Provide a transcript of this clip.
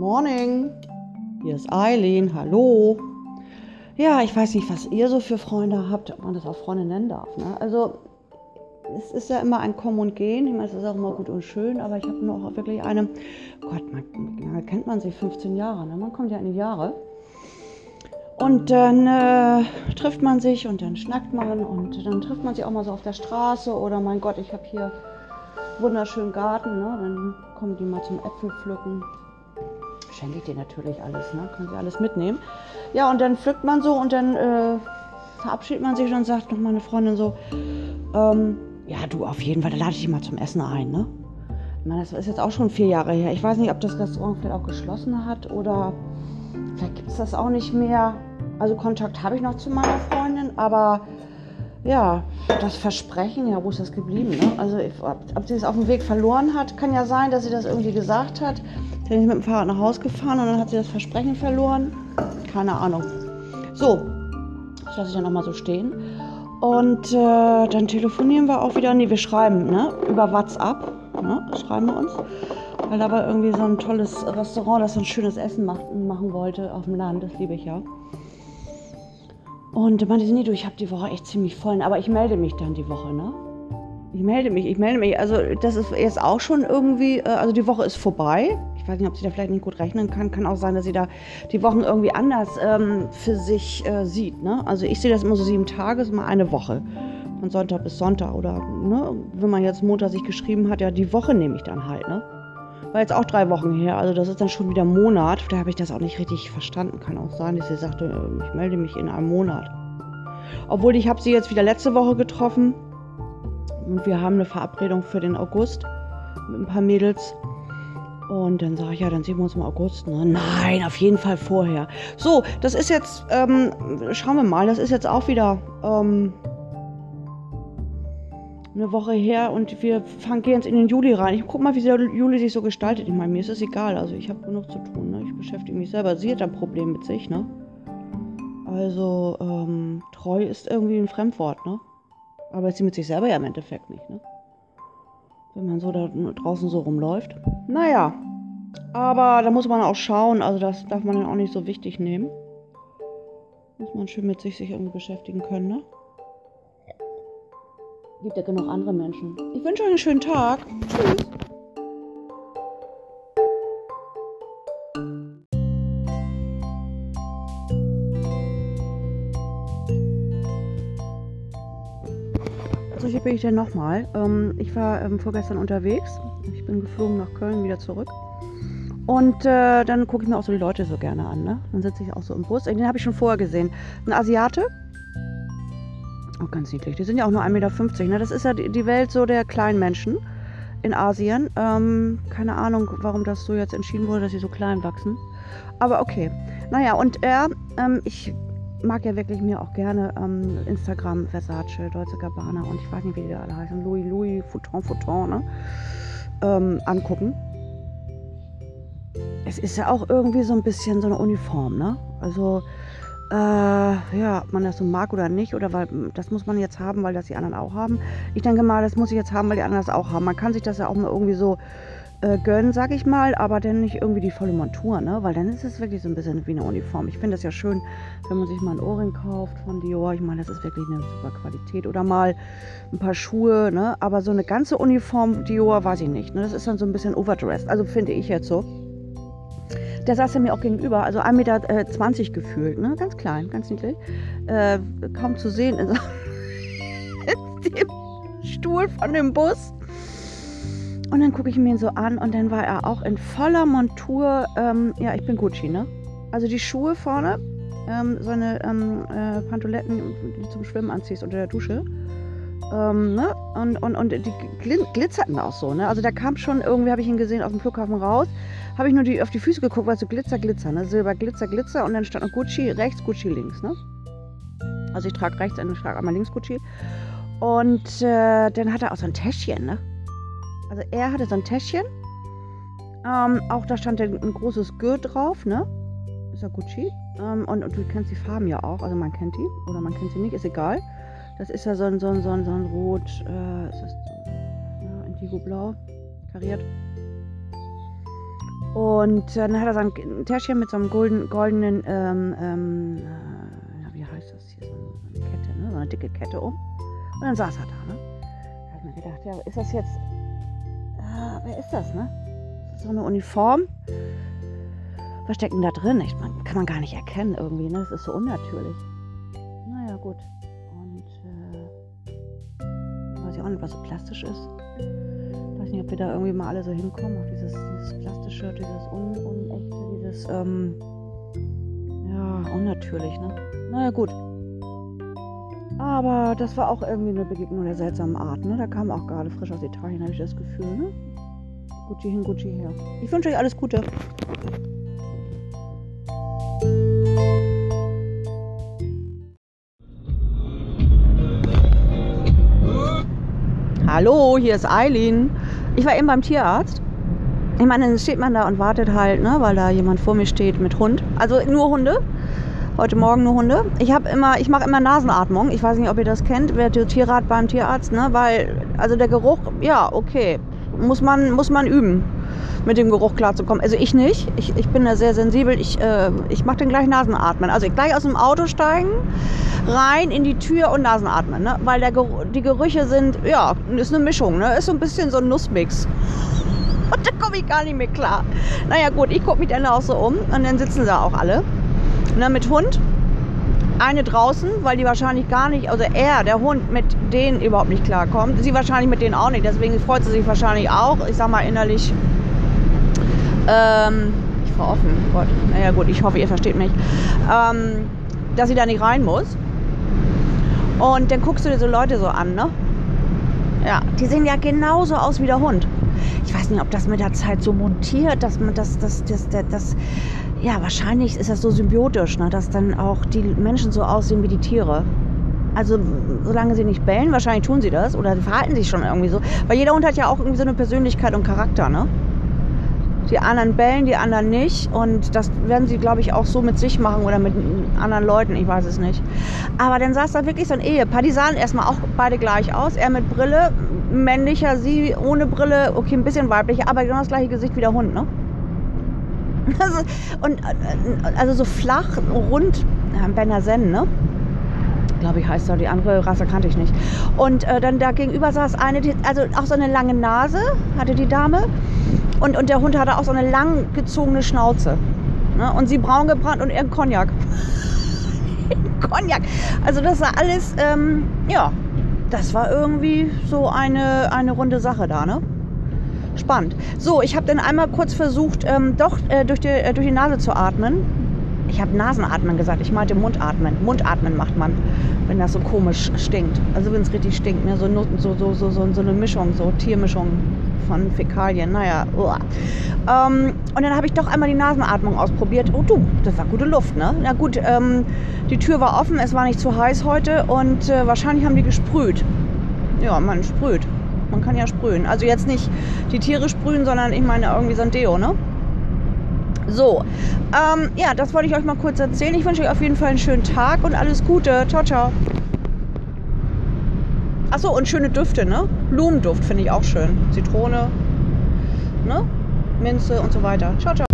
Morning. Hier ist Eileen. Hallo. Ja, ich weiß nicht, was ihr so für Freunde habt, ob man das auch Freunde nennen darf. Ne? Also, es ist ja immer ein Kommen und Gehen. Ich meine, es ist auch immer gut und schön, aber ich habe nur auch wirklich eine, Gott, man, kennt man sich 15 Jahre, ne? man kommt ja in die Jahre. Und dann äh, trifft man sich und dann schnackt man und dann trifft man sich auch mal so auf der Straße oder mein Gott, ich habe hier wunderschönen Garten, ne? dann kommen die mal zum Äpfel pflücken. Schenke ich dir natürlich alles, ne? können sie alles mitnehmen. Ja, und dann pflückt man so und dann äh, verabschiedet man sich und sagt noch meine Freundin so, ähm, ja du, auf jeden Fall, da lade ich dich mal zum Essen ein, ne? Ich meine, das ist jetzt auch schon vier Jahre her. Ich weiß nicht, ob das Restaurant vielleicht auch geschlossen hat oder vielleicht gibt es das auch nicht mehr. Also Kontakt habe ich noch zu meiner Freundin, aber ja, das Versprechen, ja, wo ist das geblieben? Ne? Also ob, ob, sie es auf dem Weg verloren hat, kann ja sein, dass sie das irgendwie gesagt hat. Dann ist mit dem Fahrrad nach Hause gefahren und dann hat sie das Versprechen verloren. Keine Ahnung. So, das lasse ich dann nochmal so stehen. Und äh, dann telefonieren wir auch wieder. Nee, wir schreiben, ne? Über WhatsApp. Ne? Schreiben wir uns. Weil aber irgendwie so ein tolles Restaurant, das so ein schönes Essen macht, machen wollte auf dem Land. Das liebe ich ja. Und meinte sie, nee, du, ich habe die Woche echt ziemlich voll. Aber ich melde mich dann die Woche, ne? Ich melde mich, ich melde mich. Also das ist jetzt auch schon irgendwie, äh, also die Woche ist vorbei. Weiß nicht, ob sie da vielleicht nicht gut rechnen kann. Kann auch sein, dass sie da die Wochen irgendwie anders ähm, für sich äh, sieht. Ne? Also ich sehe das immer so sieben Tage, ist immer eine Woche. Von Sonntag bis Sonntag. Oder ne, wenn man jetzt Montag sich geschrieben hat, ja, die Woche nehme ich dann halt. Ne? War jetzt auch drei Wochen her, also das ist dann schon wieder Monat. Da habe ich das auch nicht richtig verstanden. Kann auch sein, dass sie sagte, äh, ich melde mich in einem Monat. Obwohl ich habe sie jetzt wieder letzte Woche getroffen und wir haben eine Verabredung für den August mit ein paar Mädels. Und dann sage ich, ja, dann sehen wir uns im August. Ne? Nein, auf jeden Fall vorher. So, das ist jetzt, ähm, schauen wir mal, das ist jetzt auch wieder ähm, eine Woche her und wir fangen, gehen jetzt in den Juli rein. Ich guck mal, wie der Juli sich so gestaltet. Ich meine, mir ist es egal. Also ich habe genug zu tun. Ne? Ich beschäftige mich selber. Sie hat ein Problem mit sich. Ne? Also ähm, treu ist irgendwie ein Fremdwort. Ne? Aber sie mit sich selber ja im Endeffekt nicht. Ne? Wenn man so da draußen so rumläuft. Naja, aber da muss man auch schauen. Also das darf man dann auch nicht so wichtig nehmen. Muss man schön mit sich, sich irgendwie beschäftigen können. Ne? Gibt ja genug andere Menschen. Ich wünsche euch einen schönen Tag. Tschüss. So, hier bin ich denn nochmal. Ähm, ich war ähm, vorgestern unterwegs. Ich bin geflogen nach Köln, wieder zurück. Und äh, dann gucke ich mir auch so die Leute so gerne an. Ne? Dann sitze ich auch so im Bus. Den habe ich schon vorher gesehen. Ein Asiate, Oh, ganz niedlich. Die sind ja auch nur 1,50 Meter. Ne? Das ist ja die Welt so der kleinen Menschen in Asien. Ähm, keine Ahnung, warum das so jetzt entschieden wurde, dass sie so klein wachsen. Aber okay. Naja, und er, ähm, ich mag ja wirklich mir auch gerne ähm, Instagram, Versace, Deutsche Gabbana und ich weiß nicht, wie die alle heißen, Louis Louis, Fouton Fouton, ne? Ähm, angucken. Es ist ja auch irgendwie so ein bisschen so eine Uniform, ne? Also äh, ja, ob man das so mag oder nicht, oder weil das muss man jetzt haben, weil das die anderen auch haben. Ich denke mal, das muss ich jetzt haben, weil die anderen das auch haben. Man kann sich das ja auch mal irgendwie so äh, gönnen, sag ich mal, aber dann nicht irgendwie die volle Montur, ne? Weil dann ist es wirklich so ein bisschen wie eine Uniform. Ich finde es ja schön, wenn man sich mal ein Ohrring kauft von Dior. Ich meine, das ist wirklich eine super Qualität. Oder mal ein paar Schuhe, ne? Aber so eine ganze Uniform Dior, weiß ich nicht. Ne? Das ist dann so ein bisschen overdressed. Also finde ich jetzt so. Der saß ja mir auch gegenüber, also 1,20 Meter äh, gefühlt, ne? ganz klein, ganz niedlich. Äh, kaum zu sehen in, in dem Stuhl von dem Bus. Und dann gucke ich mir ihn so an und dann war er auch in voller Montur. Ähm, ja, ich bin Gucci, ne? Also die Schuhe vorne, ähm, so eine ähm, äh, Pantoletten, die du zum Schwimmen anziehst unter der Dusche. Ähm, ne? und, und, und die glitzerten auch so. Ne? Also da kam schon, irgendwie habe ich ihn gesehen aus dem Flughafen raus habe ich nur die, auf die Füße geguckt, weil so Glitzer, Glitzer, ne? Silber, Glitzer, Glitzer und dann stand noch Gucci rechts, Gucci links, ne? Also ich trage rechts ich trage einmal links Gucci. Und äh, dann hat er auch so ein Täschchen, ne? Also er hatte so ein Täschchen. Ähm, auch da stand ein, großes G drauf, ne? Ist ja Gucci. Ähm, und, und, du kennst die Farben ja auch, also man kennt die oder man kennt sie nicht, ist egal. Das ist ja so ein, so ein, so ein, so ein Rot, äh, ist das, ja, Indigo Blau, kariert. Und dann hat er so ein Täschchen mit so einem golden, goldenen, ähm, ähm, äh, wie heißt das hier, so eine Kette, ne? so eine dicke Kette um. Und dann saß er da. Ne? Da habe ich mir gedacht, ja, ist das jetzt, äh, wer ist das, ne? So eine Uniform? Was steckt denn da drin? Ich, man, kann man gar nicht erkennen irgendwie, ne? Das ist so unnatürlich. Naja, gut. Und äh, weiß ich auch nicht, was so plastisch ist. Ich weiß nicht, ob wir da irgendwie mal alle so hinkommen, auf dieses, dieses plastische, dieses un, unechte, dieses, ähm, ja, unnatürlich, ne? Naja, gut. Aber das war auch irgendwie eine Begegnung der seltsamen Art, ne? Da kam auch gerade frisch aus Italien, habe ich das Gefühl, ne? Gucci hin, Gucci her. Ich wünsche euch alles Gute. Hallo, hier ist Eileen. Ich war eben beim Tierarzt. Ich meine, dann steht man da und wartet halt, ne, weil da jemand vor mir steht mit Hund. Also nur Hunde. Heute Morgen nur Hunde. Ich habe immer, ich mache immer Nasenatmung. Ich weiß nicht, ob ihr das kennt. Wer Tierrat beim Tierarzt, ne, weil also der Geruch, ja, okay, muss man muss man üben mit dem Geruch klarzukommen. Also ich nicht. Ich, ich bin da sehr sensibel. Ich, äh, ich mache den gleich Nasenatmen. Also gleich aus dem Auto steigen, rein in die Tür und Nasenatmen. Ne? Weil der, die Gerüche sind, ja, ist eine Mischung. Ne? Ist so ein bisschen so ein Nussmix. Und da komme ich gar nicht mehr klar. Naja gut, ich gucke mich dann auch so um und dann sitzen sie auch alle. Ne, mit Hund. Eine draußen, weil die wahrscheinlich gar nicht, also er, der Hund, mit denen überhaupt nicht klarkommt. Sie wahrscheinlich mit denen auch nicht. Deswegen freut sie sich wahrscheinlich auch, ich sag mal innerlich, ähm, ich war offen, Gott. Naja gut, ich hoffe, ihr versteht mich. Ähm, dass sie da nicht rein muss. Und dann guckst du dir so Leute so an, ne? Ja, die sehen ja genauso aus wie der Hund. Ich weiß nicht, ob das mit der Zeit so montiert, dass man das, das, das, das, das ja, wahrscheinlich ist das so symbiotisch, ne, dass dann auch die Menschen so aussehen wie die Tiere. Also, solange sie nicht bellen, wahrscheinlich tun sie das oder verhalten sich schon irgendwie so. Weil jeder Hund hat ja auch irgendwie so eine Persönlichkeit und Charakter, ne? Die anderen bellen, die anderen nicht. Und das werden sie, glaube ich, auch so mit sich machen oder mit anderen Leuten. Ich weiß es nicht. Aber dann saß da wirklich so ein Ehepaar. Die sahen erstmal auch beide gleich aus. Er mit Brille, männlicher, sie ohne Brille. Okay, ein bisschen weiblicher, aber genau das gleiche Gesicht wie der Hund, ne? Und also so flach, rund, Benner Sen, ne? glaube ich, heißt er. Die andere Rasse kannte ich nicht. Und äh, dann da gegenüber saß eine, die, also auch so eine lange Nase hatte die Dame. Und, und der Hund hatte auch so eine lang gezogene Schnauze. Ne? Und sie braun gebrannt und er Cognac. Cognac. Also das war alles, ähm, ja, das war irgendwie so eine, eine runde Sache da, ne? Spannend. So, ich habe dann einmal kurz versucht, ähm, doch äh, durch, die, äh, durch die Nase zu atmen. Ich habe Nasenatmen gesagt, ich meinte Mundatmen. Mundatmen macht man, wenn das so komisch stinkt. Also wenn es richtig stinkt, ne? so, so, so, so, so, so eine Mischung, so Tiermischung von Fäkalien. Naja, ähm, und dann habe ich doch einmal die Nasenatmung ausprobiert. Oh du, das war gute Luft, ne? Na gut, ähm, die Tür war offen, es war nicht zu heiß heute und äh, wahrscheinlich haben die gesprüht. Ja, man sprüht. Man kann ja sprühen. Also jetzt nicht die Tiere sprühen, sondern ich meine irgendwie so ein Deo, ne? So, ähm, ja, das wollte ich euch mal kurz erzählen. Ich wünsche euch auf jeden Fall einen schönen Tag und alles Gute. Ciao, ciao. Achso, und schöne Düfte, ne? Blumenduft finde ich auch schön. Zitrone, ne? Minze und so weiter. Ciao, ciao.